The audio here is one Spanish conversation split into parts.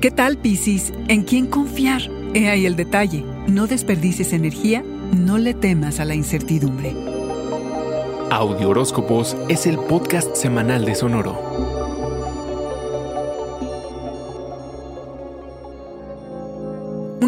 ¿Qué tal, Piscis? ¿En quién confiar? He ahí el detalle. No desperdicies energía, no le temas a la incertidumbre. Audio Horóscopos es el podcast semanal de Sonoro.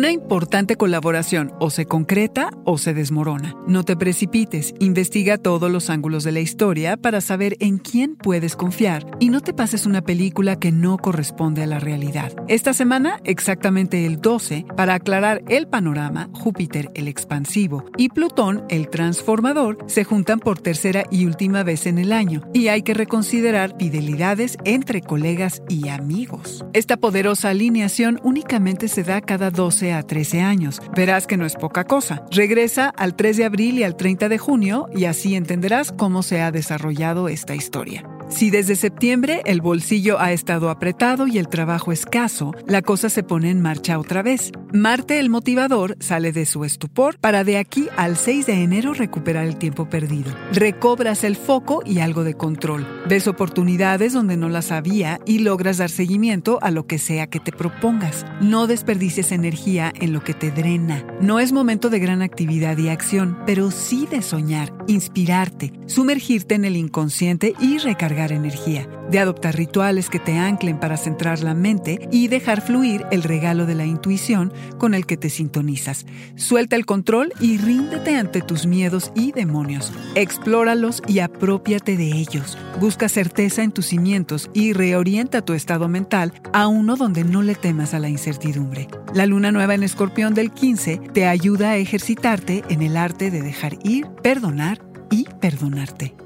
Una importante colaboración o se concreta o se desmorona. No te precipites, investiga todos los ángulos de la historia para saber en quién puedes confiar y no te pases una película que no corresponde a la realidad. Esta semana, exactamente el 12, para aclarar el panorama, Júpiter el expansivo y Plutón el transformador se juntan por tercera y última vez en el año y hay que reconsiderar fidelidades entre colegas y amigos. Esta poderosa alineación únicamente se da cada 12 a 13 años. Verás que no es poca cosa. Regresa al 3 de abril y al 30 de junio y así entenderás cómo se ha desarrollado esta historia. Si desde septiembre el bolsillo ha estado apretado y el trabajo escaso, la cosa se pone en marcha otra vez. Marte el motivador sale de su estupor para de aquí al 6 de enero recuperar el tiempo perdido. Recobras el foco y algo de control. Ves oportunidades donde no las había y logras dar seguimiento a lo que sea que te propongas. No desperdicies energía en lo que te drena. No es momento de gran actividad y acción, pero sí de soñar, inspirarte, sumergirte en el inconsciente y recargar energía, de adoptar rituales que te anclen para centrar la mente y dejar fluir el regalo de la intuición con el que te sintonizas. Suelta el control y ríndete ante tus miedos y demonios. Explóralos y apropiate de ellos. Busca certeza en tus cimientos y reorienta tu estado mental a uno donde no le temas a la incertidumbre. La luna nueva en escorpión del 15 te ayuda a ejercitarte en el arte de dejar ir, perdonar y perdonarte.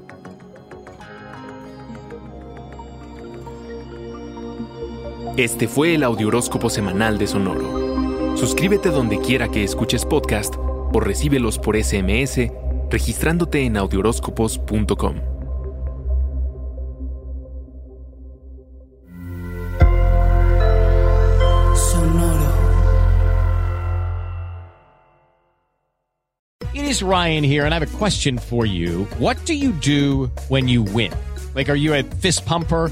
Este fue el Audioróscopo semanal de Sonoro. Suscríbete donde quiera que escuches podcast o recíbelos por SMS registrándote en audioróscopos.com. Sonoro. It is Ryan here, and I have a question for you. What do you do when you win? Like, are you a fist pumper?